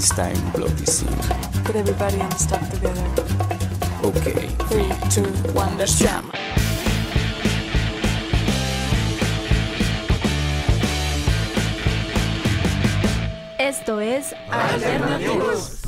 Frankenstein Bloody Scene. Put everybody and stuff together. Okay. Three, two, one, let's jam. Esto es Alternativos.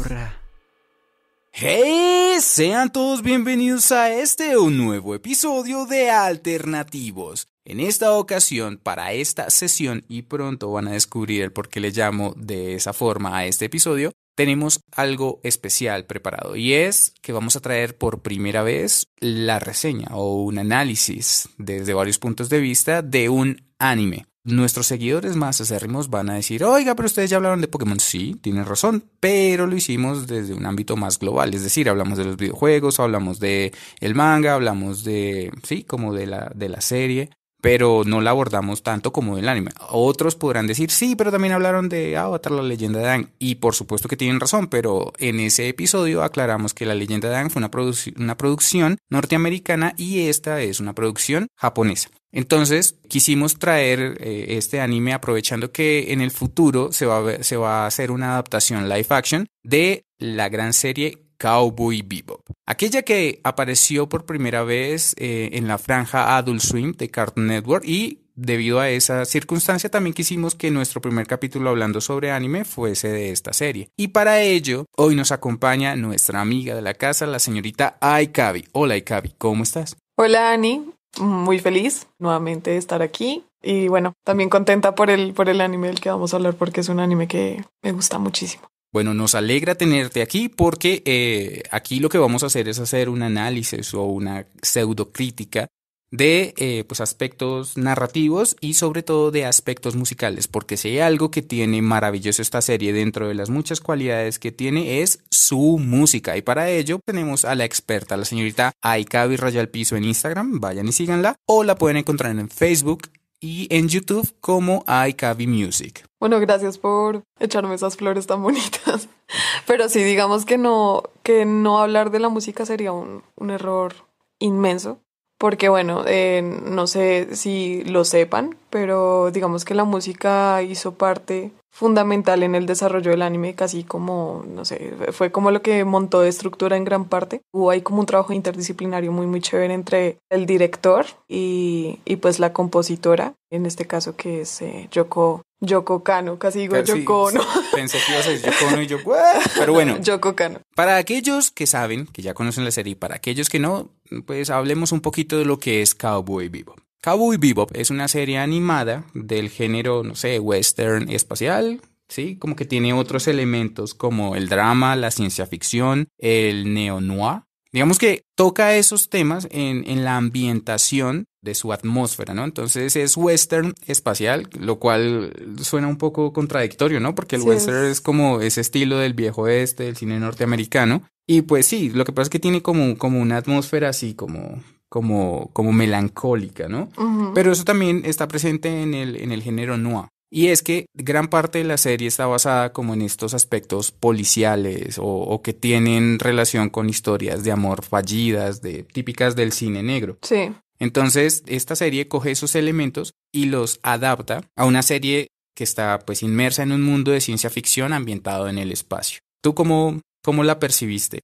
¡Hey! Sean todos bienvenidos a este un nuevo episodio de Alternativos. En esta ocasión, para esta sesión, y pronto van a descubrir el por qué le llamo de esa forma a este episodio, tenemos algo especial preparado y es que vamos a traer por primera vez la reseña o un análisis desde varios puntos de vista de un anime. Nuestros seguidores más acérrimos van a decir, oiga, pero ustedes ya hablaron de Pokémon. Sí, tienen razón, pero lo hicimos desde un ámbito más global. Es decir, hablamos de los videojuegos, hablamos de el manga, hablamos de, sí, como de la, de la serie pero no la abordamos tanto como del anime. Otros podrán decir, sí, pero también hablaron de Avatar, la leyenda de Aang, y por supuesto que tienen razón, pero en ese episodio aclaramos que la leyenda de Aang fue una, una producción norteamericana y esta es una producción japonesa. Entonces quisimos traer eh, este anime aprovechando que en el futuro se va, a, se va a hacer una adaptación live action de la gran serie Cowboy Bebop. Aquella que apareció por primera vez eh, en la franja Adult Swim de Cartoon Network y debido a esa circunstancia también quisimos que nuestro primer capítulo hablando sobre anime fuese de esta serie. Y para ello, hoy nos acompaña nuestra amiga de la casa, la señorita Aikabi. Hola Aikabi, ¿cómo estás? Hola Ani, muy feliz nuevamente de estar aquí y bueno, también contenta por el, por el anime del que vamos a hablar porque es un anime que me gusta muchísimo. Bueno, nos alegra tenerte aquí porque eh, aquí lo que vamos a hacer es hacer un análisis o una pseudocrítica de eh, pues aspectos narrativos y sobre todo de aspectos musicales, porque si hay algo que tiene maravilloso esta serie dentro de las muchas cualidades que tiene es su música. Y para ello tenemos a la experta, la señorita Aikabi Rayal Piso en Instagram, vayan y síganla o la pueden encontrar en Facebook y en YouTube como iCavi Music. Bueno, gracias por echarme esas flores tan bonitas. Pero sí, digamos que no, que no hablar de la música sería un, un error inmenso. Porque bueno, eh, no sé si lo sepan, pero digamos que la música hizo parte fundamental en el desarrollo del anime, casi como, no sé, fue como lo que montó de estructura en gran parte. Hubo ahí como un trabajo interdisciplinario muy, muy chévere entre el director y, y pues la compositora, en este caso que es eh, Yoko, Yoko Kano, casi digo Yoko Ono. Pensé que ibas a decir Yoko Ono y yo, pero bueno. Yoko Kano. Para aquellos que saben, que ya conocen la serie, y para aquellos que no, pues hablemos un poquito de lo que es Cowboy Bebop. Cowboy Bebop es una serie animada del género, no sé, western espacial, ¿sí? Como que tiene otros elementos como el drama, la ciencia ficción, el neo-noir. Digamos que toca esos temas en, en, la ambientación de su atmósfera, ¿no? Entonces es western espacial, lo cual suena un poco contradictorio, ¿no? Porque el sí, western es. es como ese estilo del viejo oeste, del cine norteamericano. Y pues sí, lo que pasa es que tiene como, como una atmósfera así como como, como melancólica, ¿no? Uh -huh. Pero eso también está presente en el, en el género noir. Y es que gran parte de la serie está basada como en estos aspectos policiales o, o, que tienen relación con historias de amor fallidas, de, típicas del cine negro. Sí. Entonces, esta serie coge esos elementos y los adapta a una serie que está pues inmersa en un mundo de ciencia ficción ambientado en el espacio. ¿Tú cómo, cómo la percibiste?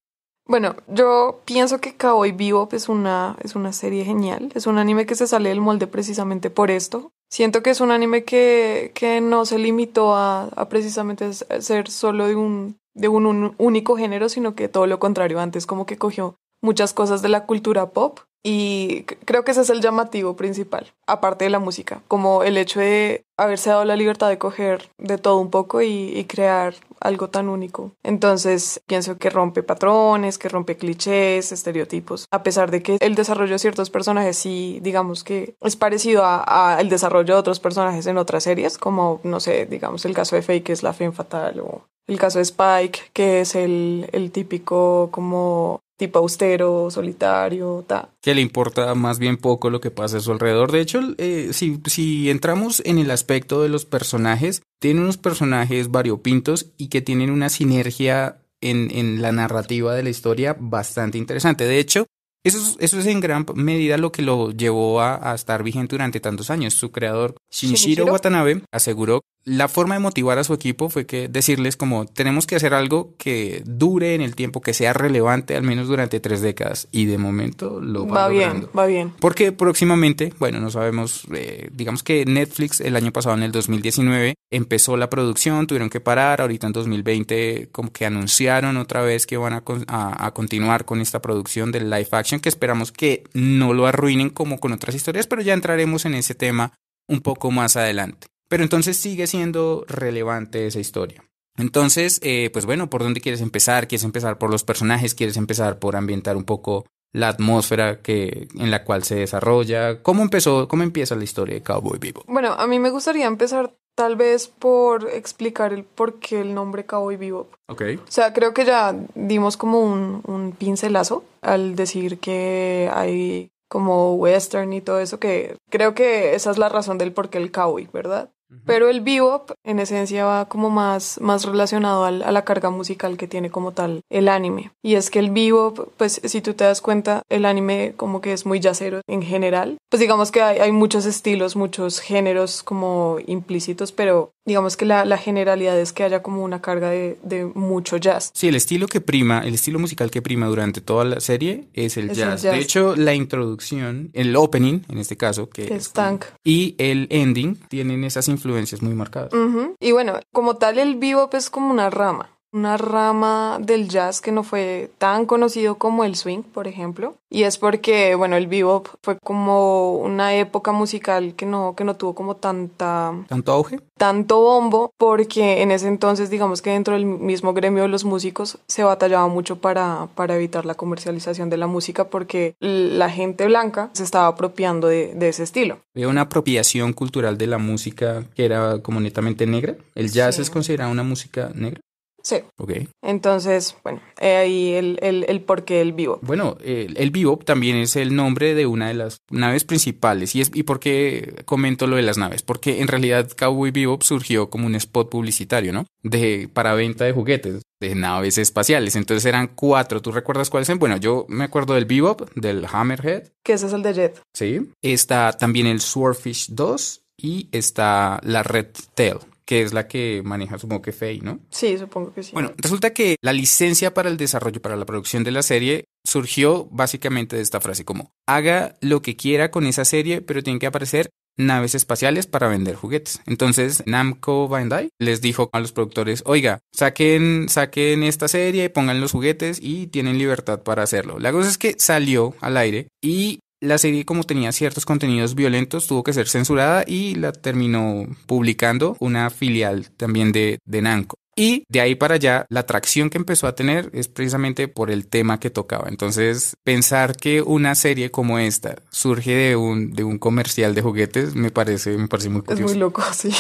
Bueno, yo pienso que Cowboy Bebop es una, es una serie genial. Es un anime que se sale del molde precisamente por esto. Siento que es un anime que, que no se limitó a, a precisamente ser solo de un, de un, un único género, sino que todo lo contrario. Antes como que cogió muchas cosas de la cultura pop y creo que ese es el llamativo principal, aparte de la música, como el hecho de haberse dado la libertad de coger de todo un poco y, crear algo tan único. Entonces pienso que rompe patrones, que rompe clichés, estereotipos, a pesar de que el desarrollo de ciertos personajes sí, digamos que es parecido al desarrollo de otros personajes en otras series, como, no sé, digamos el caso de Faye, que es la Femme Fatal, o el caso de Spike, que es el, el típico como tipo austero, solitario, ta. Que le importa más bien poco lo que pasa a su alrededor. De hecho, eh, si, si entramos en el aspecto de los personajes, tiene unos personajes variopintos y que tienen una sinergia en, en la narrativa de la historia bastante interesante. De hecho, eso es, eso es en gran medida lo que lo llevó a, a, estar vigente durante tantos años. Su creador, Shinichiro Watanabe, aseguró la forma de motivar a su equipo fue que decirles como tenemos que hacer algo que dure en el tiempo, que sea relevante al menos durante tres décadas y de momento lo va, Va bien, logrando. va bien. Porque próximamente, bueno, no sabemos, eh, digamos que Netflix el año pasado, en el 2019, empezó la producción, tuvieron que parar, ahorita en 2020 como que anunciaron otra vez que van a, con- a- a continuar con esta producción del live action, que esperamos que no lo arruinen como con otras historias, pero ya entraremos en ese tema un poco más adelante. Pero entonces sigue siendo relevante esa historia. Entonces, eh, pues bueno, ¿por dónde quieres empezar? ¿Quieres empezar por los personajes? ¿Quieres empezar por ambientar un poco la atmósfera que, en la cual se desarrolla? ¿Cómo empezó, cómo empieza la historia de Cowboy Bebop? Bueno, a mí me gustaría empezar tal vez por explicar el por qué el nombre Cowboy Bebop. Ok. O sea, creo que ya dimos como un, un pincelazo al decir que hay como western y todo eso, que creo que esa es la razón del por qué el cowboy, ¿verdad? Pero el bebop en esencia va como más, más relacionado al- a la carga musical que tiene como tal el anime. Y es que el bebop, pues si tú te das cuenta, el anime como que es muy jazzero en general. Pues digamos que hay, hay muchos estilos, muchos géneros como implícitos, pero digamos que la, la generalidad es que haya como una carga de, de mucho jazz. Sí, el estilo que prima, el estilo musical que prima durante toda la serie es el, Es el jazz. jazz. De hecho, la introducción, el opening, en este caso, que Es Tank. y el ending tienen esas influencias muy marcadas. Y bueno, como tal el bebop es como una rama, una rama del jazz que no fue tan conocido como el swing, por ejemplo. Y es porque, bueno, el bebop fue como una época musical que no, que no tuvo como tanta, ¿Tanto auge? tanto bombo, porque en ese entonces, digamos que dentro del mismo gremio de los músicos se batallaba mucho para, para evitar la comercialización de la música porque la gente blanca se estaba apropiando de, de ese estilo. Había una apropiación cultural de la música que era como netamente negra. El jazz Sí. es considerado una música negra. Sí. Ok. Entonces, bueno, ahí el, el, el porqué del bebop. Bueno, el, el bebop también es el nombre de una de las naves principales. ¿Y, es, ¿Y por qué comento lo de las naves? Porque en realidad Cowboy Bebop surgió como un spot publicitario, ¿no? De, para venta de juguetes, de naves espaciales. Entonces eran cuatro. ¿Tú recuerdas cuáles eran? Bueno, yo me acuerdo del Bebop, del Hammerhead, Que ese es el de Jet. ¿sí? Está también el Swordfish 2 y está la Red Tail, que es la que maneja, supongo que Faye, ¿no? Sí, supongo que sí. Bueno, resulta que la licencia para el desarrollo, para la producción de la serie, surgió básicamente de esta frase como, haga lo que quiera con esa serie, pero tienen que aparecer naves espaciales para vender juguetes. Entonces, Namco Bandai les dijo a los productores, oiga, saquen, saquen esta serie, pongan los juguetes y tienen libertad para hacerlo. La cosa es que salió al aire y la serie, como tenía ciertos contenidos violentos, tuvo que ser censurada y la terminó publicando una filial también de, de Namco. Y de ahí para allá, la atracción que empezó a tener es precisamente por el tema que tocaba. Entonces, pensar que una serie como esta surge de un, de un comercial de juguetes me parece, me parece muy es curioso. muy loco, sí.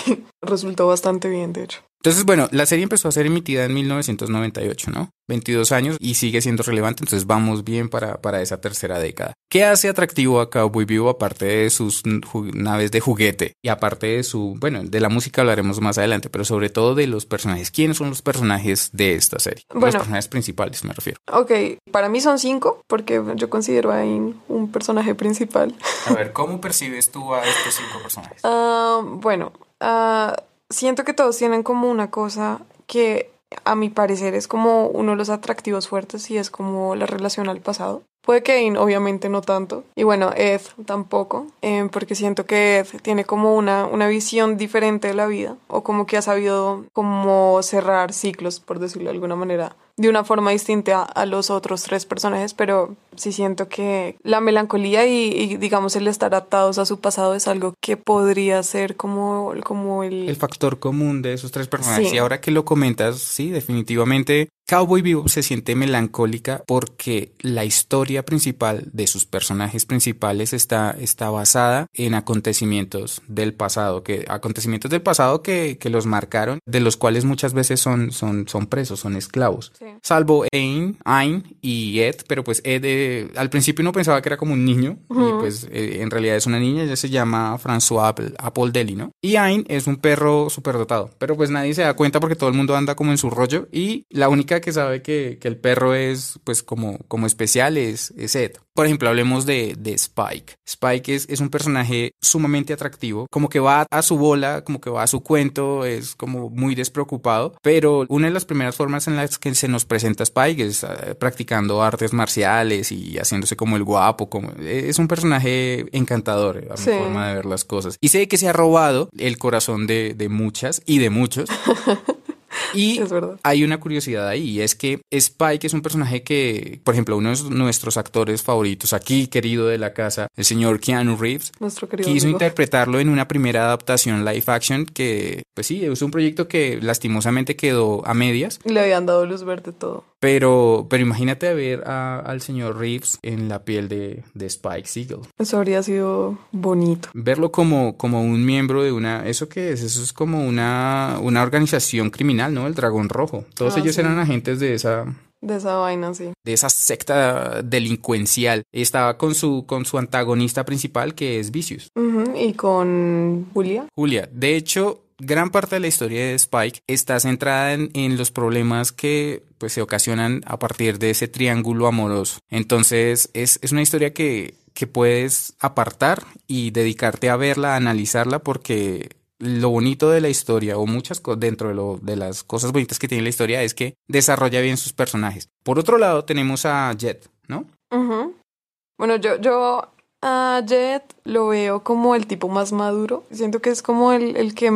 Resultó bastante bien, de hecho. Entonces, bueno, la serie empezó a ser emitida en 1998, ¿no? 22 años y sigue siendo relevante, entonces vamos bien para, para esa tercera década. ¿Qué hace atractivo a Cowboy Vivo aparte de sus naves de juguete y aparte de su, bueno, de la música hablaremos más adelante, pero sobre todo de los personajes? ¿Quiénes son los personajes de esta serie? los Bueno. personajes principales, me refiero. Ok, para mí son cinco, porque yo considero ahí un personaje principal. A ver, ¿cómo percibes tú a estos cinco personajes? Ah, bueno, ah, siento que todos tienen como una cosa que a mi parecer es como uno de los atractivos fuertes y es como la relación al pasado. Puede que Ain, obviamente no tanto. Y bueno, Ed tampoco, eh, porque siento que Ed tiene como una, una visión diferente de la vida o como que ha sabido como cerrar ciclos, por decirlo de alguna manera, de una forma distinta a los otros tres personajes, pero sí siento que la melancolía y, y, digamos el estar atados a su pasado es algo que podría ser como, como el... El factor común de esos tres personajes. Sí. Y ahora que lo comentas, sí, definitivamente Cowboy Vivo se siente melancólica porque la historia principal de sus personajes principales está, está basada en acontecimientos del pasado, que acontecimientos del pasado que, que los marcaron, de los cuales muchas veces son, son, son presos, son esclavos. Sí. Salvo Ain, Ain y Ed, pero pues Ed que al principio uno pensaba que era como un niño, y pues eh, en realidad es una niña, ella se llama François Apple, Apple Deli, ¿no? Y Ain es un perro superdotado, pero pues nadie se da cuenta porque todo el mundo anda como en su rollo y la única que sabe que, que el perro es pues como, como especial es, es Ed. Por ejemplo, hablemos de, de Spike. Spike es, es un personaje sumamente atractivo, como que va a su bola, como que va a su cuento, es como muy despreocupado, pero una de las primeras formas en las que se nos presenta Spike es eh, practicando artes marciales y haciéndose como el guapo, como es un personaje encantador a mi Sí. forma de ver las cosas. Y sé que se ha robado el corazón de, de muchas y de muchos. Y Es hay una curiosidad ahí, y es que Spike es un personaje que, por ejemplo, uno de nuestros actores favoritos aquí, querido de la casa, el señor Keanu Reeves, Nuestro quiso amigo. interpretarlo en una primera adaptación live action que, pues sí, es un proyecto que lastimosamente quedó a medias, Le habían dado luz verde todo. pero, pero imagínate ver a- al señor Reeves en la piel de, de Spike Siegel. Eso habría sido bonito. Verlo como, como un miembro de una... ¿Eso qué es? Eso es como una, una organización criminal, ¿no? El Dragón Rojo. Todos Ah, ellos sí. eran agentes de esa, De esa vaina, sí. de esa secta delincuencial. Estaba con su, con su antagonista principal, que es Vicious. Y con Julia. Julia, de hecho, gran parte de la historia de Spike está centrada en, en los problemas que pues, se ocasionan a partir de ese triángulo amoroso. Entonces, es, es una historia que, que puedes apartar y dedicarte a verla, a analizarla, porque lo bonito de la historia, o muchas cosas dentro de, lo, de las cosas bonitas que tiene la historia, es que desarrolla bien sus personajes. Por otro lado, tenemos a Jet, ¿no? Ujú. Bueno, yo, yo a Jet lo veo como el tipo más maduro. Siento que es como el, el que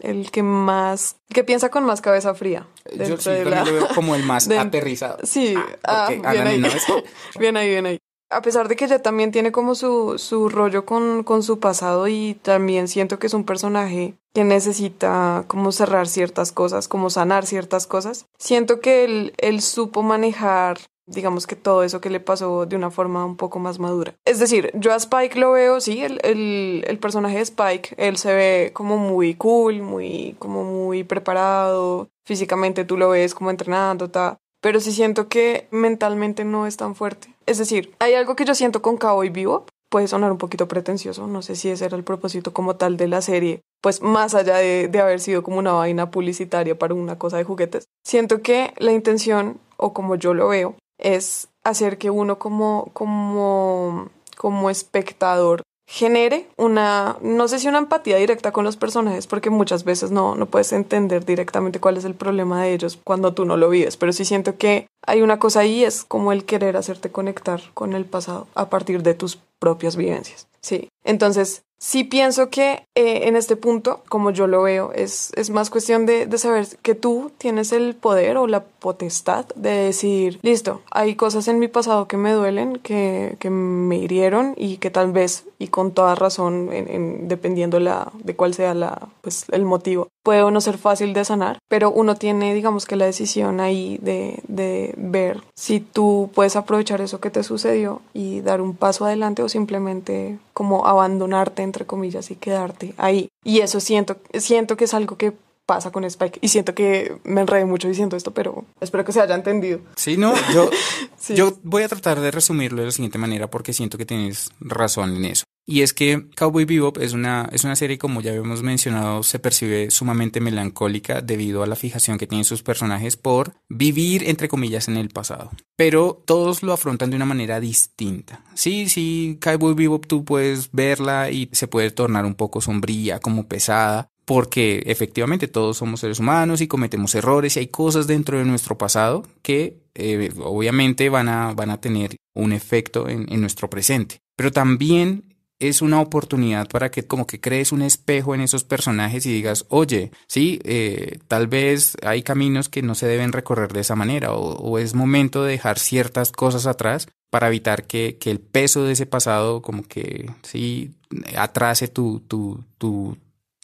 el que más que piensa con más cabeza fría. Yo dentro sí, la- lo veo como el más de- aterrizado. Sí, ah, bien Ana ahí. no es- bien ahí, bien ahí. A pesar de que ella también tiene como su, su rollo con, con su pasado y también siento que es un personaje que necesita como cerrar ciertas cosas, como sanar ciertas cosas. Siento que él, él supo manejar, digamos que todo eso que le pasó de una forma un poco más madura. Es decir, yo a Spike lo veo, sí, el, el, el personaje de Spike, él se ve como muy cool, muy, como muy preparado, físicamente tú lo ves como entrenando, ta pero sí siento que mentalmente no es tan fuerte. Es decir, hay algo que yo siento con Cowboy Vivo, puede sonar un poquito pretencioso, no sé si ese era el propósito como tal de la serie, pues más allá de, de haber sido como una vaina publicitaria para una cosa de juguetes, siento que la intención, o como yo lo veo, es hacer que uno como, como, como espectador genere una, no sé si una empatía directa con los personajes, porque muchas veces no, no puedes entender directamente cuál es el problema de ellos cuando tú no lo vives, pero sí siento que hay una cosa ahí, es como el querer hacerte conectar con el pasado a partir de tus propias vivencias. Sí, entonces sí pienso que eh, en este punto, como yo lo veo, es, es más cuestión de, saber que tú tienes el poder o la potestad de decir, listo, hay cosas en mi pasado que me duelen, que, que me hirieron y que tal vez, y con toda razón, en, en- dependiendo la, de cuál sea la, pues, el motivo, puede o no ser fácil de sanar, pero uno tiene, digamos que la decisión ahí de, de ver si tú puedes aprovechar eso que te sucedió y dar un paso adelante o simplemente como abandonarte, entre comillas, y quedarte ahí. Y eso siento, siento que es algo que pasa con Spike y siento que me enredé mucho diciendo esto, pero espero que se haya entendido. Sí, no, yo, Sí. yo voy a tratar de resumirlo de la siguiente manera porque siento que tienes razón en eso. Y es que Cowboy Bebop es una, es una serie, como ya habíamos mencionado, se percibe sumamente melancólica debido a la fijación que tienen sus personajes por vivir, entre comillas, en el pasado. Pero todos lo afrontan de una manera distinta. Sí, sí, Cowboy Bebop tú puedes verla y se puede tornar un poco sombría, como pesada, porque efectivamente todos somos seres humanos y cometemos errores y hay cosas dentro de nuestro pasado que eh, obviamente van a, van a tener un efecto en, en nuestro presente. Pero también es una oportunidad para que como que crees un espejo en esos personajes y digas, oye, sí, eh, tal vez hay caminos que no se deben recorrer de esa manera o, o es momento de dejar ciertas cosas atrás para evitar que, que el peso de ese pasado como que sí atrase tu, tu, tu,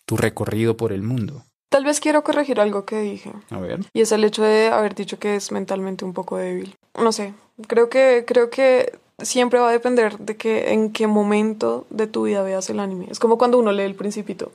tu recorrido por el mundo. Tal vez quiero corregir algo que dije. A ver. Y es el hecho de haber dicho que es mentalmente un poco débil. No sé, creo que, creo que siempre va a depender de que en qué momento de tu vida veas el anime. Es como cuando uno lee El Principito,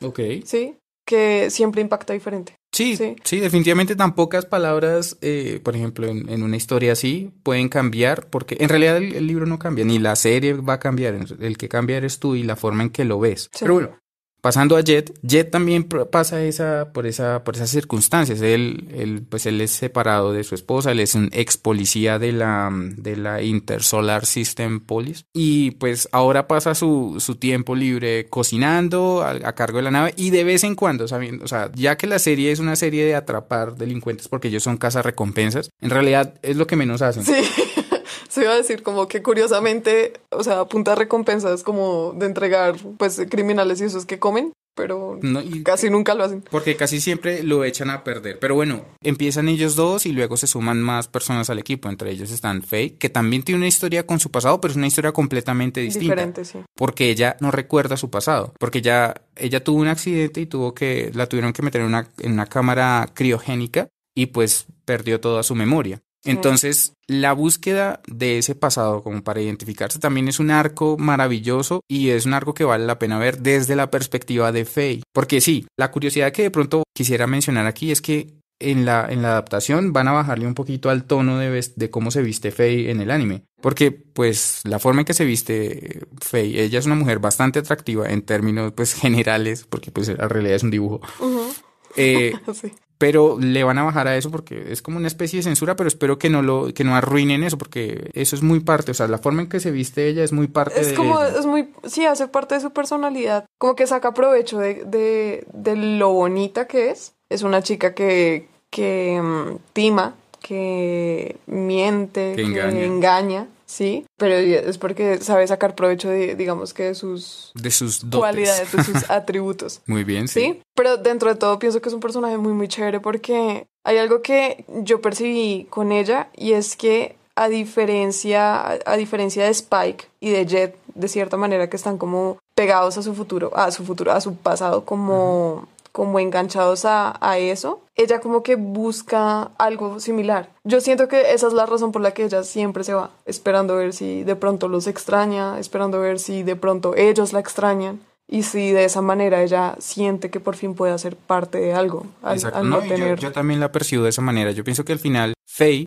Ok. ¿sí? que siempre impacta diferente. Sí, sí, definitivamente tan pocas palabras, eh, por ejemplo, en, una historia así, pueden cambiar, porque en realidad el, libro no cambia, ni la serie va a cambiar, el que cambia eres tú y la forma en que lo ves. Pero bueno, Pasando a Jet, Jet también pasa esa, por, esa, por esas circunstancias. Él, él, pues él es separado de su esposa, él es un ex policía de la, de la Intersolar System Police. Y pues ahora pasa su, su tiempo libre cocinando a, cargo de la nave y de vez en cuando, sabiendo, o sea, ya que la serie es una serie de atrapar delincuentes porque ellos son recompensas, en realidad es lo que menos hacen. Sí. Se iba a decir como que curiosamente, o sea, punta recompensas como de entregar pues criminales y esos que comen, pero casi nunca lo hacen. Porque casi siempre lo echan a perder. Pero bueno, empiezan ellos dos y luego se suman más personas al equipo. Entre ellos están Faye, que también tiene una historia con su pasado, pero es una historia completamente distinta. Diferente, sí. Porque ella no recuerda su pasado. Porque ya ella tuvo un accidente y tuvo que, la tuvieron que meter en una, en una cámara criogénica y pues perdió toda su memoria. Entonces, la búsqueda de ese pasado como para identificarse también es un arco maravilloso y es un arco que vale la pena ver desde la perspectiva de Faye. Porque sí, la curiosidad que de pronto quisiera mencionar aquí es que en la, en la adaptación van a bajarle un poquito al tono de, de cómo se viste Faye en el anime. Porque, pues, la forma en que se viste Faye, ella es una mujer bastante atractiva en términos, pues, generales, porque, pues, la realidad es un dibujo. Eh, pero le van a bajar a eso porque es como una especie de censura, pero espero que no lo que no arruinen eso porque eso es muy parte, o sea, la forma en que se viste ella es muy parte es como es muy sí, hace parte de su personalidad, como que saca provecho de, de, de lo bonita que es. Es una chica que que mm, tima, que miente, que engaña sí, pero es porque sabe sacar provecho de, digamos que de sus, de sus cualidades, de sus atributos. Muy bien, sí. sí. Pero dentro de todo pienso que es un personaje muy, muy chévere porque hay algo que yo percibí con ella y es que a diferencia, a diferencia de Spike y de Jet, de cierta manera que están como pegados a su futuro, a su futuro, a su pasado, como como enganchados a, eso, ella como que busca algo similar. Yo siento que esa es la razón por la que ella siempre se va, esperando ver si de pronto los extraña, esperando ver si de pronto ellos la extrañan. Y si de esa manera ella siente que por fin puede hacer parte de algo. Exacto. no, tener... yo, yo, también la percibo de esa manera. Yo pienso que al final Faye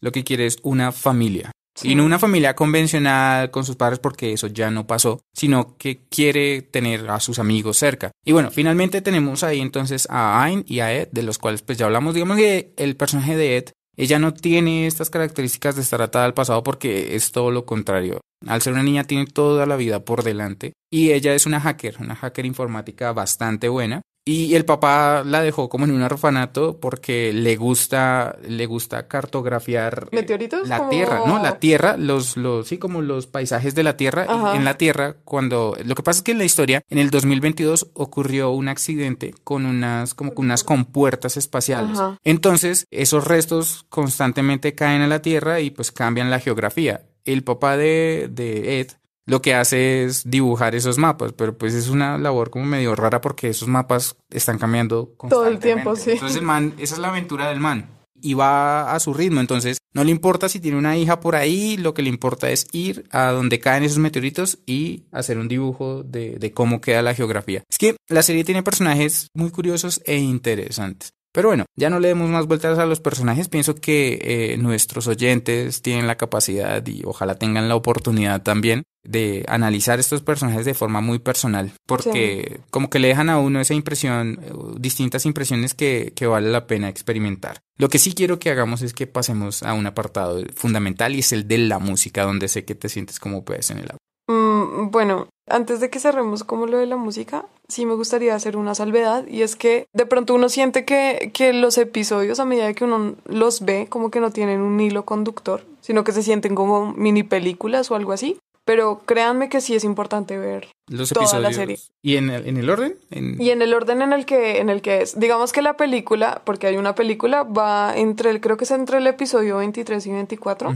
lo que quiere es una familia. Y no una familia convencional con sus padres porque eso ya no pasó, sino que quiere tener a sus amigos cerca. Y bueno, finalmente tenemos ahí entonces a Ayn y a Ed, de los cuales pues ya hablamos. Digamos que el personaje de Ed, ella no tiene estas características de estar atada al pasado porque es todo lo contrario. Al ser una niña tiene toda la vida por delante y ella es una hacker, una hacker informática bastante buena y el papá la dejó como en un orfanato porque le gusta, le gusta cartografiar eh, meteoritos, la tierra, ¿no? La tierra, los, los, sí, como los paisajes de la tierra. en la tierra, cuando, lo que pasa es que en la historia, en el 2022 ocurrió un accidente con unas, como con unas compuertas espaciales. Entonces, esos restos constantemente caen a la tierra y pues cambian la geografía. El papá de, de Ed lo que hace es dibujar esos mapas, pero pues es una labor como medio rara porque esos mapas están cambiando todo el tiempo, sí. Entonces el man, esa es la aventura del man y va a su ritmo, entonces no le importa si tiene una hija por ahí, lo que le importa es ir a donde caen esos meteoritos y hacer un dibujo de, de cómo queda la geografía. Es que la serie tiene personajes muy curiosos e interesantes. Pero bueno, ya no le demos más vueltas a los personajes. Pienso que eh, nuestros oyentes tienen la capacidad y ojalá tengan la oportunidad también de analizar estos personajes de forma muy personal. Porque como que le dejan a uno esa impresión, eh, distintas impresiones que, que vale la pena experimentar. Lo que sí quiero que hagamos es que pasemos a un apartado fundamental y es el de la música, donde sé que te sientes como puedes en el audio. Mm, bueno, antes de que cerremos como lo de la música, sí me gustaría hacer una salvedad y es que de pronto uno siente que, que los episodios a medida que uno los ve como que no tienen un hilo conductor, sino que se sienten como mini películas o algo así. Pero créanme que sí es importante ver los toda episodios. la serie. ¿Y en el, en el orden? Y en el orden en el que en el que es. Digamos que la película, porque hay una película, va entre el, creo que es entre el episodio 23 y 24.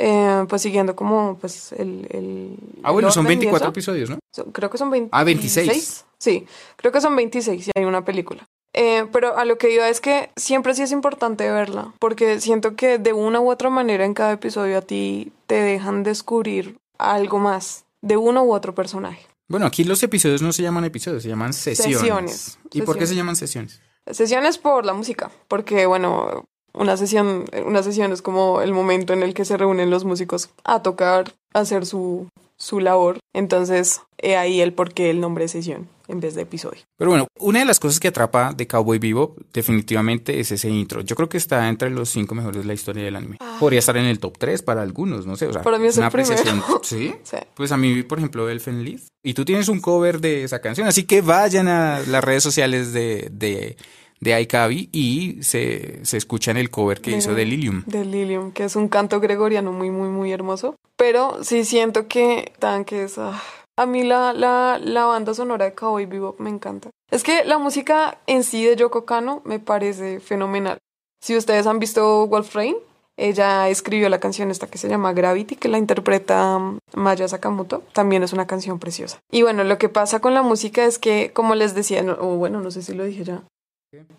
Eh, pues siguiendo como pues el... el ah, bueno, son 24 episodios, ¿no? creo que son 26. Ah, 26. Sí, creo que son 26 y hay una película. Eh, pero a lo que iba es que siempre sí es importante verla, porque siento que de una u otra manera en cada episodio a ti te dejan descubrir algo más de uno u otro personaje. Bueno, aquí los episodios no se llaman episodios, se llaman sesiones. Sesiones. ¿Y por qué se llaman sesiones? Sesiones por la música, porque bueno, una sesión, una sesión es como el momento en el que se reúnen los músicos a tocar, a hacer su, su labor. Entonces, he ahí el por qué el nombre es sesión en vez de episodio. Pero bueno, una de las cosas que atrapa de Cowboy Bebop definitivamente es ese intro. Yo creo que está entre los cinco mejores de la historia del anime. Podría estar en el top 3 para algunos, no sé. O sea, Para mí es el una apreciación. primero. ¿Sí? Sí. Pues a mí, por ejemplo, Elfen Lied. Y tú tienes un cover de esa canción, así que vayan a las redes sociales de, de, de Aikabi y se, se escuchan el cover que De- hizo de Lilium. De Lilium, que es un canto gregoriano muy, muy, muy hermoso. Pero sí siento que tan que es... ah, a mí la, la, la banda sonora de Cowboy Bebop me encanta. Es que la música en sí de Yoko Kano me parece fenomenal. Si ustedes han visto Wolf Rain, ella escribió la canción esta que se llama Gravity, que la interpreta mm, Maya Sakamoto. También es una canción preciosa. Y bueno, lo que pasa con la música es que, como les decía, no- o bueno, no sé si lo dije ya,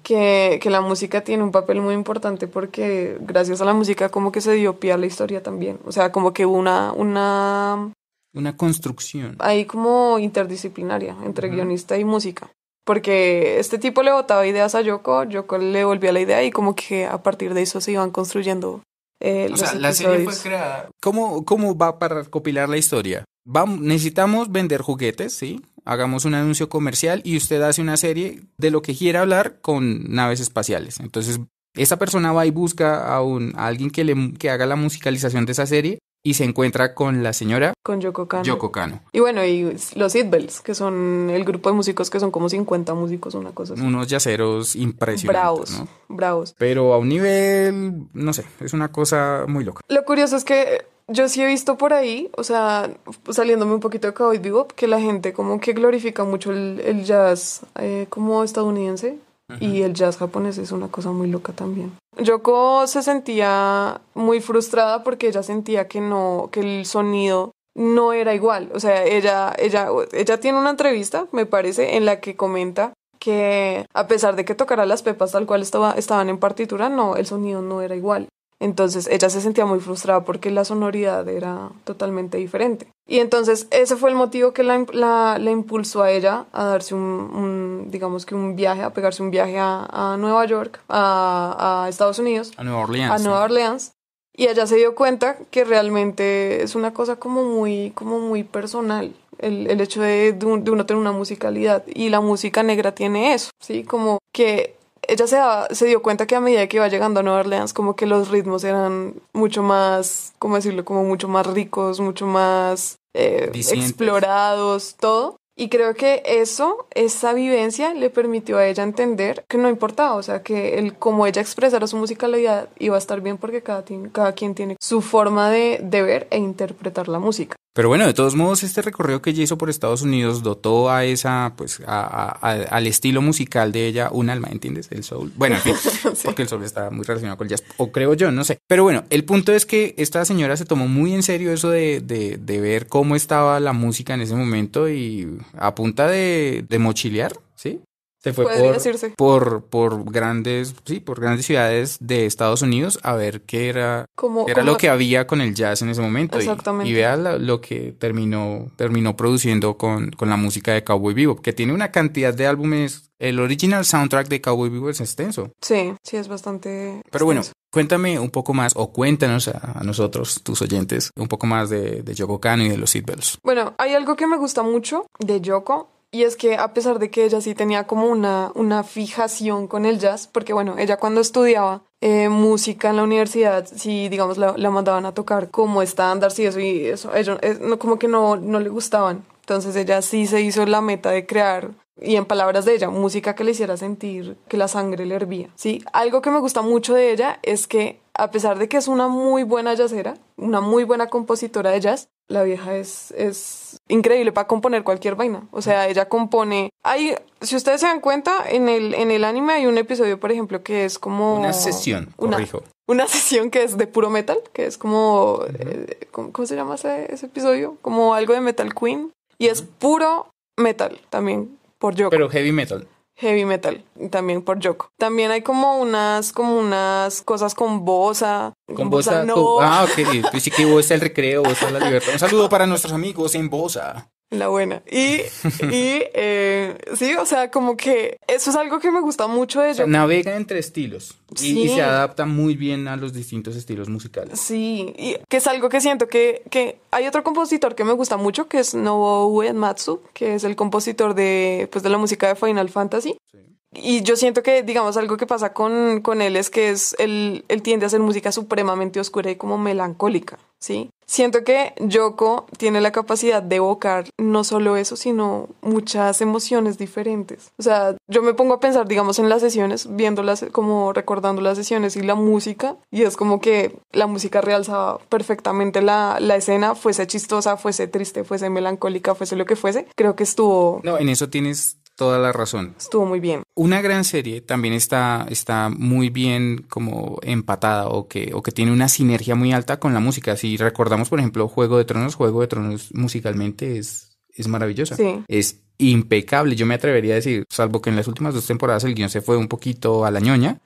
que, que la música tiene un papel muy importante porque gracias a la música como que se dio pie a la historia también. O sea, como que una, una Una construcción. ahí como interdisciplinaria entre guionista y música. Porque este tipo le botaba ideas a Yoko, Yoko le volvía la idea y como que a partir de eso se iban construyendo eh, O los sea, la serie episodios. fue creada. ¿Cómo, ¿Cómo va para recopilar la historia? Vamos, necesitamos vender juguetes, ¿sí? Hagamos un anuncio comercial y usted hace una serie de lo que quiera hablar con naves espaciales. Entonces, esa persona va y busca a, un, a alguien que, le, que haga la musicalización de esa serie y se encuentra con la señora Con Yoko Kano. Yoko Kano. Y bueno, y los Bells, que son el grupo de músicos que son como 50 músicos, una cosa así. Unos yaceros impresionantes, Bravos, ¿no? bravos. Pero a un nivel, no sé, es una cosa muy loca. Lo curioso es que yo sí he visto por ahí, o sea, saliéndome un poquito de Cowboy Bebop, que la gente como que glorifica mucho el, el jazz eh, como estadounidense y el jazz japonés es una cosa muy loca también. Yoko se sentía muy frustrada porque ella sentía que no, que el sonido no era igual. O sea, ella, ella, ella tiene una entrevista, me parece, en la que comenta que a pesar de que tocara las pepas tal cual estaba, estaban en partitura, no, el sonido no era igual. Entonces ella se sentía muy frustrada porque la sonoridad era totalmente diferente. Y entonces ese fue el motivo que la, la, la impulsó a ella a darse un, un, digamos que un viaje, a pegarse un viaje a, a Nueva York, a, a Estados Unidos, A Nueva Orleans. a Nueva. Orleans. Y ella se dio cuenta que realmente es una cosa como muy, como muy personal. El, el hecho de, de uno tener una musicalidad. Y la música negra tiene eso, ¿sí? Como que ella se, dio cuenta que a medida que iba llegando a Nueva Orleans, como que los ritmos eran mucho más, ¿cómo decirlo? Como mucho más ricos, mucho más eh, explorados, todo. Y creo que eso, esa vivencia, le permitió a ella entender que no importaba, o sea, que el como ella expresara su musicalidad iba a estar bien porque cada, cada quien tiene su forma de, de ver e interpretar la música. Pero bueno, de todos modos, este recorrido que ella hizo por Estados Unidos dotó a esa, pues, a- a- a- al estilo musical de ella un alma, ¿entiendes? El soul. Bueno, en fin, porque el soul está muy relacionado con el jazz, o creo yo, no sé. Pero bueno, el punto es que esta señora se tomó muy en serio eso de, de, de ver cómo estaba la música en ese momento y a punta de, de mochilear, ¿sí? Se fue por, decirse. por, por grandes, sí, por grandes ciudades de Estados Unidos a ver qué era, Como, era como- lo que había con el jazz en ese momento. Exactamente. Y, vea la- lo que terminó, terminó produciendo con, con la música de Cowboy Bebop, que tiene una cantidad de álbumes. El original soundtrack de Cowboy Bebop es extenso. Sí, sí, es bastante... Pero bueno, cuéntame un poco más, o cuéntanos a, a nosotros, tus oyentes, un poco más de, de Yoko Kano y de los Seatbelts. Bueno, hay algo que me gusta mucho de Yoko y es que a pesar de que ella sí tenía como una, una fijación con el jazz, porque bueno, ella cuando estudiaba eh, música en la universidad, sí, digamos, la, la mandaban a tocar como estándares y eso, y eso, ellos, no, como que no, no le gustaban. Entonces ella sí se hizo la meta de crear, y en palabras de ella, música que le hiciera sentir que la sangre le hervía. Sí, algo que me gusta mucho de ella es que a pesar de que es una muy buena jazzera, una muy buena compositora de jazz, la vieja es, es increíble para componer cualquier vaina. O sea, ella compone. Hay, si ustedes se dan cuenta, en el, en el anime hay un episodio, por ejemplo, que es como. Una sesión, una- corrijo. Una sesión que es de puro metal, que es como. eh, ¿cómo, cómo se llama ese, ese episodio? Como algo de Metal Queen. Y es puro metal también, por Yoko Pero heavy metal. Heavy metal también por Yoko. También hay como unas como unas cosas con bosa, Con bosa. no. con- ah, ok. Pues sí que bosa el recreo, bosa la libertad. Un saludo para nuestros amigos en bosa. La buena. Y, y eh, sí, o sea, como que eso es algo que me gusta mucho de ella. navega entre estilos y, y Sí. se adapta muy bien a los distintos estilos musicales. Sí, y que es algo que siento que, que hay otro compositor que me gusta mucho, que es Nobuo Uematsu, que es el compositor de, pues, de la música de Final Fantasy. Y yo siento que, digamos, algo que pasa con, con él es que es él, él tiende a hacer música supremamente oscura y como melancólica, ¿sí? Siento que Yoko tiene la capacidad de evocar no solo eso, sino muchas emociones diferentes. O sea, yo me pongo a pensar, digamos, en las sesiones, viéndolas, como recordando las sesiones y la música, y es como que la música realzaba perfectamente la, la escena, fuese chistosa, fuese triste, fuese melancólica, fuese lo que fuese. Creo que estuvo, No, en eso tienes toda la razón. estuvo muy bien. Una gran serie también está, está muy bien como empatada o que, o que tiene una sinergia muy alta con la música. Si recordamos, por ejemplo, Juego de Tronos, Juego de Tronos musicalmente es, es maravillosa. Sí. Es impecable, yo me atrevería a decir, salvo que en las últimas dos temporadas el guion se fue un poquito a la ñoña,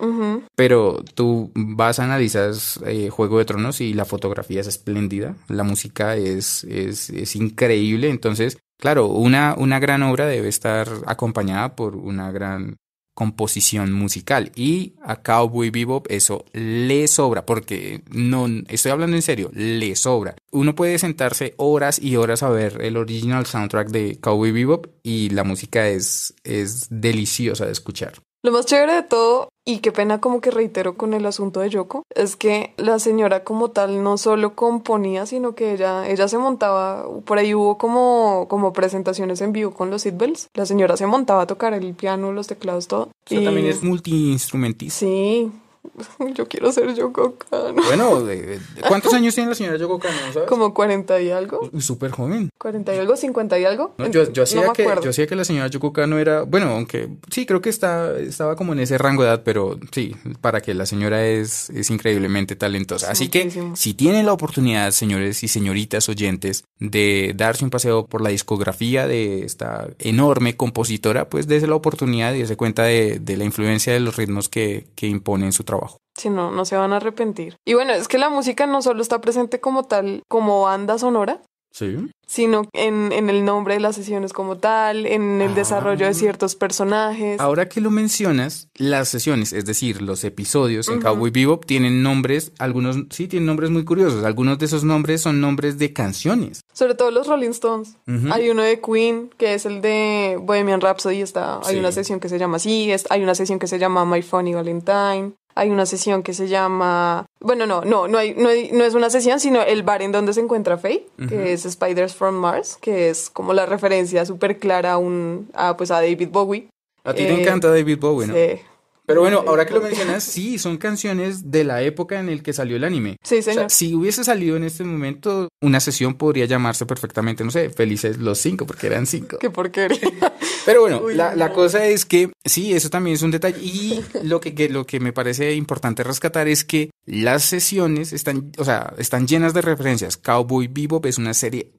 pero tú vas a analizar eh, Juego de Tronos y la fotografía es espléndida, la música es, es, es increíble, entonces, claro, una, una gran obra debe estar acompañada por una gran composición musical y a Cowboy Bebop eso le sobra porque no estoy hablando en serio le sobra. Uno puede sentarse horas y horas a ver el original soundtrack de Cowboy Bebop y la música es es deliciosa de escuchar Lo más chévere de todo, y qué pena como que reitero con el asunto de Yoko, es que la señora como tal no solo componía, sino que ella, ella se montaba, por ahí hubo como, como presentaciones en vivo con los Seatbelts, la señora se montaba a tocar el piano, los teclados, todo. o sea, Y- también es multiinstrumentista Sí, yo quiero ser Yoko Kano. bueno ¿cuántos años tiene la señora Yoko Kano sabes? Como 40 y algo, súper joven 40 y algo, 50 y algo. No, yo, yo, hacía no que, yo hacía que la señora Yoko Kano era, bueno, aunque sí, creo que está, estaba como en ese rango de edad, pero sí, para que la señora es, es increíblemente talentosa. Así que si tienen la oportunidad, señores y señoritas oyentes, de darse un paseo por la discografía de esta enorme compositora, pues dése la oportunidad y dése cuenta de, de la influencia de los ritmos que, que impone en su trabajo. Si no, no se van a arrepentir. Y bueno, es que la música no solo está presente como tal, como banda sonora, Sí. sino en, en el nombre de las sesiones como tal, en el Ah. desarrollo de ciertos personajes. Ahora que lo mencionas, las sesiones, es decir, los episodios en Ujú. Cowboy Bebop tienen nombres, algunos sí tienen nombres muy curiosos, algunos de esos nombres son nombres de canciones. Sobre todo los Rolling Stones. Hay uno de Queen, que es el de Bohemian Rhapsody, está, hay Sí. una sesión que se llama así, hay una sesión que se llama My Funny Valentine. Hay una sesión que se llama. Bueno, no, no, no, hay, no, hay- no es una sesión, sino el bar en donde se encuentra Faye, que es Spiders from Mars, que es como la referencia súper clara a, un, a, pues, a David Bowie. A ti te Eh, encanta David Bowie, ¿no? Sí. Pero bueno, ahora que lo mencionas, sí, son canciones de la época en el que salió el anime. Sí, O sea, señor. si hubiese salido en este momento, una sesión podría llamarse perfectamente, no sé, Felices los cinco, porque eran cinco. Qué porquería. Pero bueno, Uy, la, la cosa es que sí, eso también es un detalle. Y lo que, que- lo que me parece importante rescatar es que las sesiones están, o sea, están llenas de referencias. Cowboy Bebop es una serie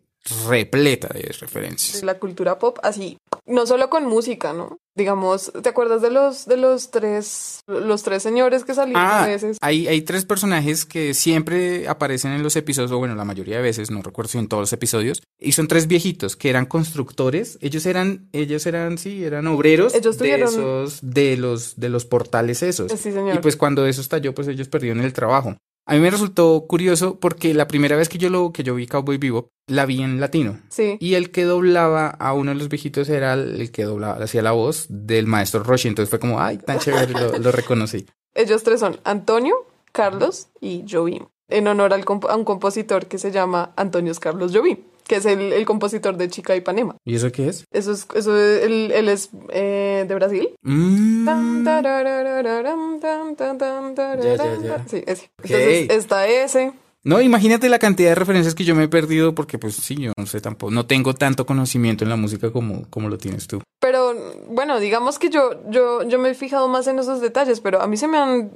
repleta de referencias. la cultura pop, así, no solo con música, ¿no? Digamos, ¿te acuerdas de los de los tres los tres señores que salían Ah, a veces? hay, hay tres personajes que siempre aparecen en los episodios, o bueno, la mayoría de veces, no recuerdo si en todos los episodios, y son tres viejitos que eran constructores, ellos eran, ellos eran, sí, eran obreros Ellos de tuvieron- esos, de los, de los portales esos. Sí, señor. Y pues cuando eso estalló, pues ellos perdieron el trabajo. A mí me resultó curioso porque la primera vez que yo lo que yo vi Cowboy Bebop la vi en latino. sí. Y el que doblaba a uno de los viejitos era el que doblaba, hacía la voz del maestro Roshi. Entonces fue como, ay, tan chévere, lo, lo reconocí. Ellos tres son Antonio, Carlos y Jovim, en honor al comp- a un compositor que se llama Antonio Carlos Jovim, que es el, el compositor de Chica Ipanema. ¿Y eso qué es? Eso es, eso es- él, él es eh, de Brasil. Mm, Ya, ya, ya. Sí, ese. Entonces está ese. No, imagínate la cantidad de referencias que yo me he perdido porque pues sí, yo no sé tampoco, no tengo tanto conocimiento en la música como, como lo tienes tú. Pero bueno, digamos que yo, yo, yo me he fijado más en esos detalles, pero a mí se me han,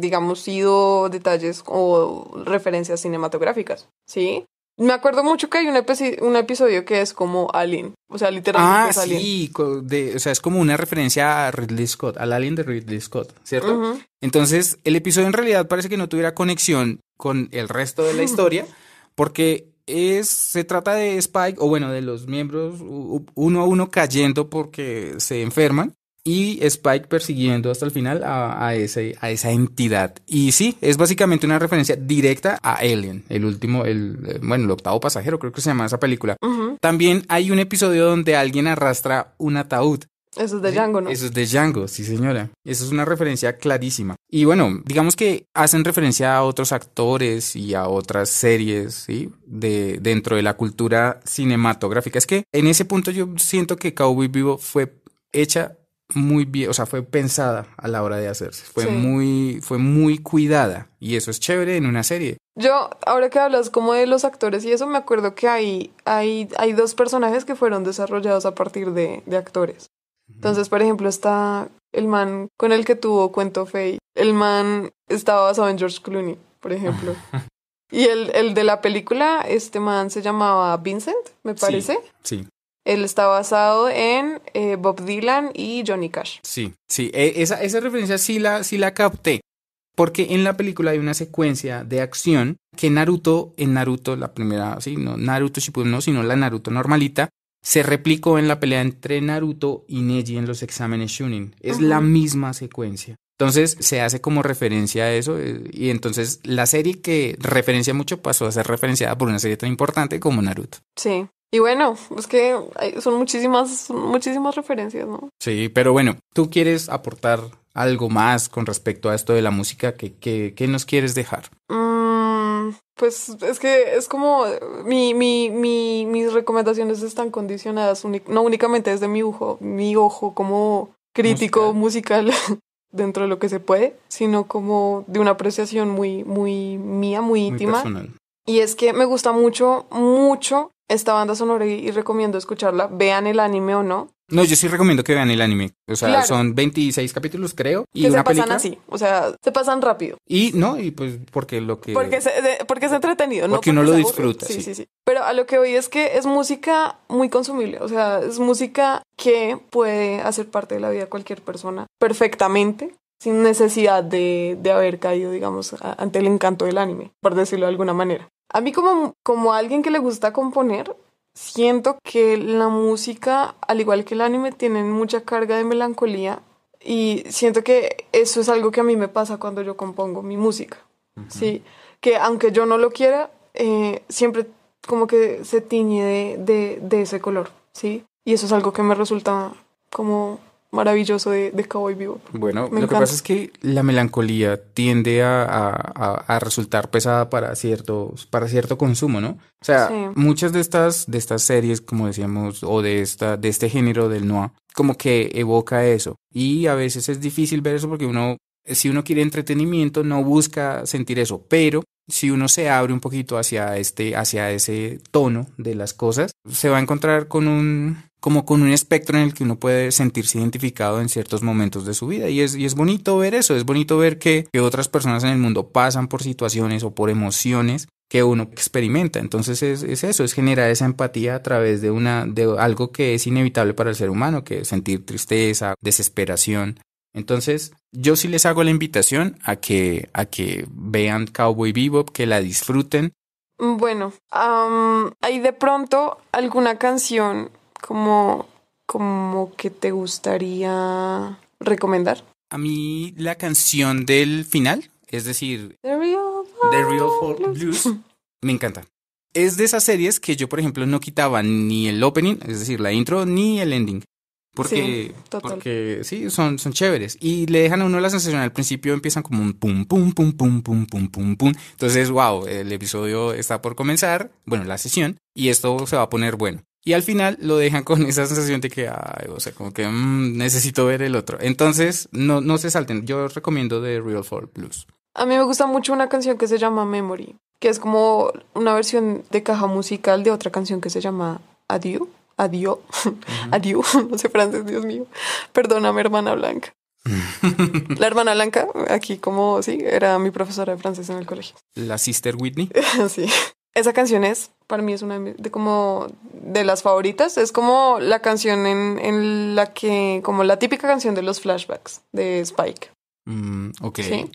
digamos, sido detalles o referencias cinematográficas, ¿sí? Me acuerdo mucho que hay un, epi- un episodio que es como Alien, o sea, literalmente Ah, es Alien. sí, de, o sea, es como una referencia a Ridley Scott, al alien de Ridley Scott, ¿cierto? Entonces, el episodio en realidad parece que no tuviera conexión con el resto de la historia, porque es, se trata de Spike, o bueno, de los miembros uno a uno cayendo porque se enferman y Spike persiguiendo hasta el final a, a ese, a esa entidad. Y sí, es básicamente una referencia directa a Alien, el último, el, eh, bueno, el octavo pasajero, creo que se llama esa película. También hay un episodio donde alguien arrastra un ataúd. Eso es de Django, ¿no? Eso es de Django, sí señora. Eso es una referencia clarísima. Y bueno, digamos que hacen referencia a otros actores y a otras series, ¿sí? De, dentro de la cultura cinematográfica. Es que en ese punto yo siento que Cowboy Vivo fue hecha muy bien, o sea, fue pensada a la hora de hacerse. Fue Sí. muy, fue muy cuidada. Y eso es chévere en una serie. Yo, ahora que hablas como de los actores y eso, me acuerdo que hay, hay, hay dos personajes que fueron desarrollados a partir de, de actores. Entonces, por ejemplo, está el man con el que tuvo Cuento Fey. El man estaba basado en George Clooney, por ejemplo. Y el, el de la película, este man se llamaba Vincent, me parece. Sí. Él está basado en eh, Bob Dylan y Johnny Cash. Sí, sí, e- esa, esa referencia sí la, sí la capté. Porque en la película hay una secuencia de acción que Naruto, en Naruto, la primera, sí, no Naruto Shippuden, no, sino la Naruto normalita, se replicó en la pelea entre Naruto y Neji en los exámenes Shunin. Es la misma secuencia. Entonces se hace como referencia a eso eh, y entonces la serie que referencia mucho pasó a ser referenciada por una serie tan importante como Naruto. Sí. Y bueno, es que hay- son muchísimas, son muchísimas referencias, ¿no? Sí, pero bueno, ¿tú quieres aportar algo más con respecto a esto de la música? ¿Qué, qué, qué nos quieres dejar? Mm, pues es que es como mi, mi, mi, mis recomendaciones están condicionadas no únicamente desde mi ojo, mi ojo como crítico musical. dentro de lo que se puede, sino como de una apreciación muy, muy mía, muy Muy íntima. personal. Y es que me gusta mucho, mucho esta banda sonora y, y recomiendo escucharla. Vean el anime o no. No, yo sí recomiendo que vean el anime. O sea, Claro. son 26 capítulos, creo, y que se una pasan película. así. O sea, se pasan rápido. Y no, y pues porque lo que Porque, se- de- porque es entretenido, ¿no? Porque uno lo disfruta, Sí, sí. sí, sí. Pero a lo que voy es que es música muy consumible. O sea, es música que puede hacer parte de la vida de cualquier persona perfectamente, sin necesidad de, de haber caído, digamos, ante el encanto del anime, por decirlo de alguna manera. A mí como, como alguien que le gusta componer, siento que la música, al igual que el anime, tienen mucha carga de melancolía y siento que eso es algo que a mí me pasa cuando yo compongo mi música. Sí, que aunque yo no lo quiera, eh, siempre como que se tiñe de, de, de ese color, ¿sí? Y eso es algo que me resulta como maravilloso de, de Cowboy Vivo. Bueno, Me lo que pasa es que la melancolía tiende a, a- a- a resultar pesada para ciertos, para cierto consumo, ¿no? O sea, Sí. muchas de estas, de estas series, como decíamos, o de esta, de este género del noir, como que evoca eso. Y a veces es difícil ver eso porque uno, si uno quiere entretenimiento, no busca sentir eso. Pero si uno se abre un poquito hacia este, hacia ese tono de las cosas, se va a encontrar con un, como con un espectro en el que uno puede sentirse identificado en ciertos momentos de su vida. Y es, y es bonito ver eso, es bonito ver que, que otras personas en el mundo pasan por situaciones o por emociones que uno experimenta. Entonces es, es eso, es generar esa empatía a través de una, de algo que es inevitable para el ser humano, que es sentir tristeza, desesperación. Entonces, yo sí les hago la invitación a que, a que vean Cowboy Bebop, que la disfruten. Bueno, am, hay de pronto alguna canción como, como que te gustaría recomendar. A mí la canción del final, es decir, The Real The Real Folk Blues. Me encanta. Es de esas series que yo, por ejemplo, no quitaba ni el opening, es decir, la intro, ni el ending. Porque, Sí, porque sí, son, son chéveres. Y le dejan a uno la sensación. Al principio empiezan como un pum, pum, pum, pum, pum, pum, pum, pum. Entonces, wow, el episodio está por comenzar, bueno, la sesión, y esto se va a poner bueno. Y al final lo dejan con esa sensación de que, ay, o sea, como que mm, necesito ver el otro. Entonces, no, no se salten. Yo recomiendo The Real Folk Blues. A mí me gusta mucho una canción que se llama Memory, que es como una versión de caja musical de otra canción que se llama Adieu. Adieu. Adieu. No sé francés, Dios mío. Perdóname, hermana Blanca. La hermana Blanca, aquí como, sí, era mi profesora de francés en el colegio. La Sister Whitney. sí. Esa canción es, para mí es una de, como de las favoritas. Es como la canción en, en la que, como la típica canción de los flashbacks de Spike. Mm, ok. Sí.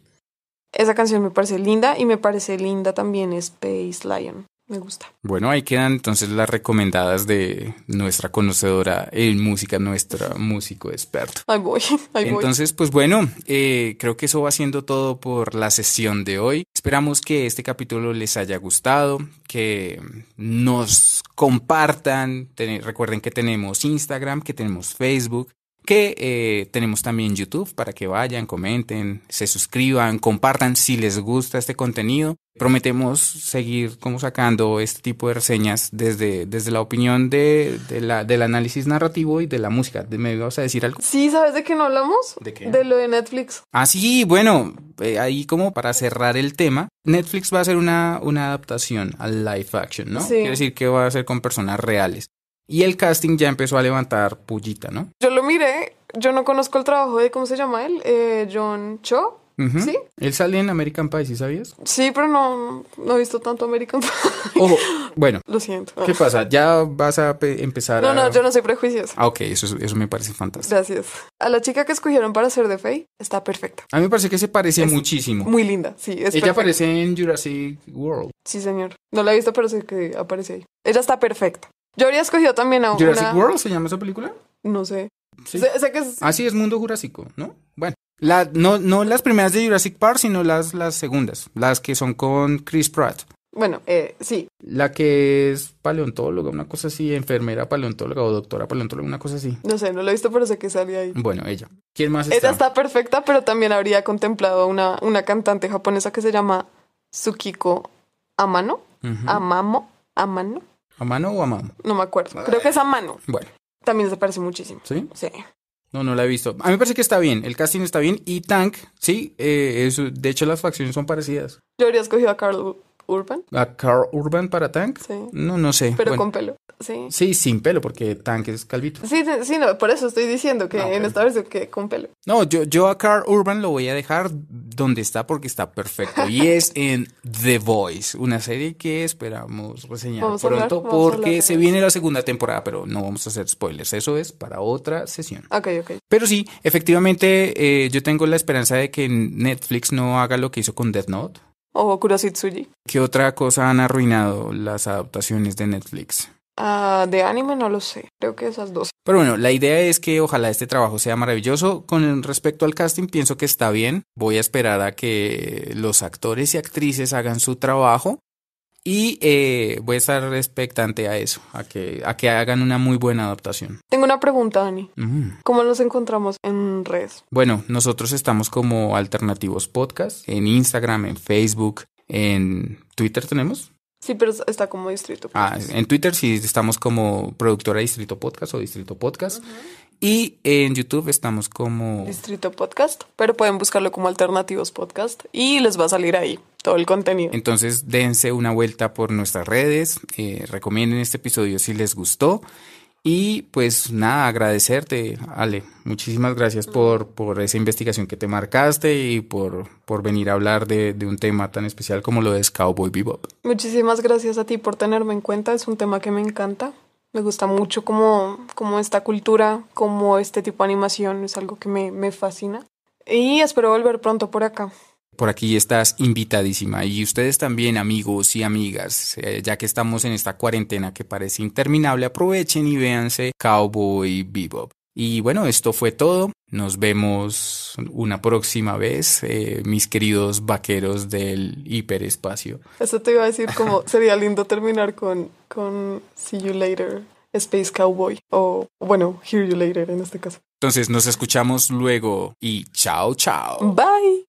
Esa canción me parece linda y me parece linda también Space Lion. Me gusta. Bueno, ahí quedan entonces las recomendadas de nuestra conocedora en música, nuestra músico experto. Ahí voy, ahí voy. Entonces, pues bueno, eh, creo que eso va siendo todo por la sesión de hoy. Esperamos que este capítulo les haya gustado, que nos compartan. Ten- recuerden que tenemos Instagram, que tenemos Facebook, que eh, tenemos también YouTube para que vayan, comenten, se suscriban, compartan si les gusta este contenido. Prometemos seguir como sacando este tipo de reseñas desde, desde la opinión de, de la, del análisis narrativo y de la música. ¿Me vas a decir algo? Sí, ¿sabes de qué no hablamos? ¿De qué? De lo de Netflix. Ah, sí, bueno, eh, ahí como para cerrar el tema, Netflix va a hacer una, una adaptación al live action, ¿no? Sí. Quiere decir que va a ser con personas reales. Y el casting ya empezó a levantar pullita, ¿no? Yo lo miré, yo no conozco el trabajo de, ¿cómo se llama él? Eh, John Cho. ¿Sí? Él sale en American Pie, ¿sí sabías? Sí, pero no, no he visto tanto American Pie. Ojo, bueno, Lo siento. ¿qué pasa? ¿Ya vas a pe- empezar No, a...? no, yo no soy prejuiciosa. Ah, ok, eso, eso me parece fantástico. Gracias. A la chica que escogieron para ser de Faye está perfecta. A mí me parece que se parece Es muchísimo. Muy linda, sí, es Ella perfecta. aparece en Jurassic World. Sí, señor. No la he visto, pero sé que aparece ahí. Ella está perfecta. Yo habría escogido también a ¿Jurassic una... World se llama esa película? No sé. Sí. Sé, sé que es... Así es Mundo Jurásico, ¿no? Bueno, la, no, no las primeras de Jurassic Park, sino las, las segundas, las que son con Chris Pratt. Bueno, eh, sí. La que es paleontóloga, una cosa así, enfermera paleontóloga o doctora paleontóloga, una cosa así. No sé, no la he visto, pero sé que salía ahí. Bueno, ella. ¿Quién más está? Ella está perfecta, pero también habría contemplado a una, una cantante japonesa que se llama Tsukiko Amano. Amamo. Amano. ¿A mano o a mano? No me acuerdo. Creo que es Amano. Bueno, También se parece muchísimo. ¿sí? Sí. No, no la he visto. A mí me parece que está bien, el casting está bien y Tank, sí, eh, es- de hecho las facciones son parecidas. Yo habría escogido a Carl Urban. ¿A Carl Urban para Tank? Sí. No, no sé. Pero Bueno, con pelo. Sí. Sí, sin pelo, porque Tank es calvito. Sí, sí, no, por eso estoy diciendo que Ah, en esta versión que con pelo. No, yo, yo a Carl Urban lo voy a dejar donde está porque está perfecto. Y es en The Voice, una serie que esperamos reseñar Vamos pronto hablar porque se viene la segunda temporada, pero no vamos a hacer spoilers. Eso es para otra sesión. Ok, ok. Pero sí, efectivamente, eh, yo tengo la esperanza de que Netflix no haga lo que hizo con Death Note. O Kurositsuji. ¿Qué otra cosa han arruinado las adaptaciones de Netflix? Ah, de anime no lo sé. Creo que esas dos. Pero bueno, la idea es que ojalá este trabajo sea maravilloso. Con respecto al casting, pienso que está bien. Voy a esperar a que los actores y actrices hagan su trabajo. Y eh, voy a estar expectante a eso, a que, a que hagan una muy buena adaptación. Tengo una pregunta, Dani. Ujú. ¿Cómo nos encontramos en redes? Bueno, nosotros estamos como Alternativos Podcast en Instagram, en Facebook, en Twitter tenemos. Sí, pero está como distrito. Ah, en Twitter sí estamos como productora Distrito Podcast o Distrito Podcast. Y en YouTube estamos como... Distrito Podcast, pero pueden buscarlo como Alternativos Podcast y les va a salir ahí todo el contenido. Entonces dense una vuelta por nuestras redes, eh, recomienden este episodio si les gustó y pues nada, agradecerte Ale, muchísimas gracias por, por esa investigación que te marcaste y por, por venir a hablar de, de un tema tan especial como lo es Cowboy Bebop. Muchísimas gracias a ti por tenerme en cuenta. Es un tema que me encanta. Me gusta mucho como, como esta cultura, como este tipo de animación. Es algo que me, me fascina. Y espero volver pronto por acá. Por aquí estás invitadísima y ustedes también amigos y amigas, eh, ya que estamos en esta cuarentena que parece interminable, aprovechen y véanse Cowboy Bebop. Y bueno, esto fue todo. Nos vemos una próxima vez, eh, mis queridos vaqueros del hiperespacio. Eso te iba a decir como sería lindo terminar con, con See You Later, Space Cowboy. O bueno, Hear You Later en este caso. Entonces nos escuchamos luego y chao, chao. Bye.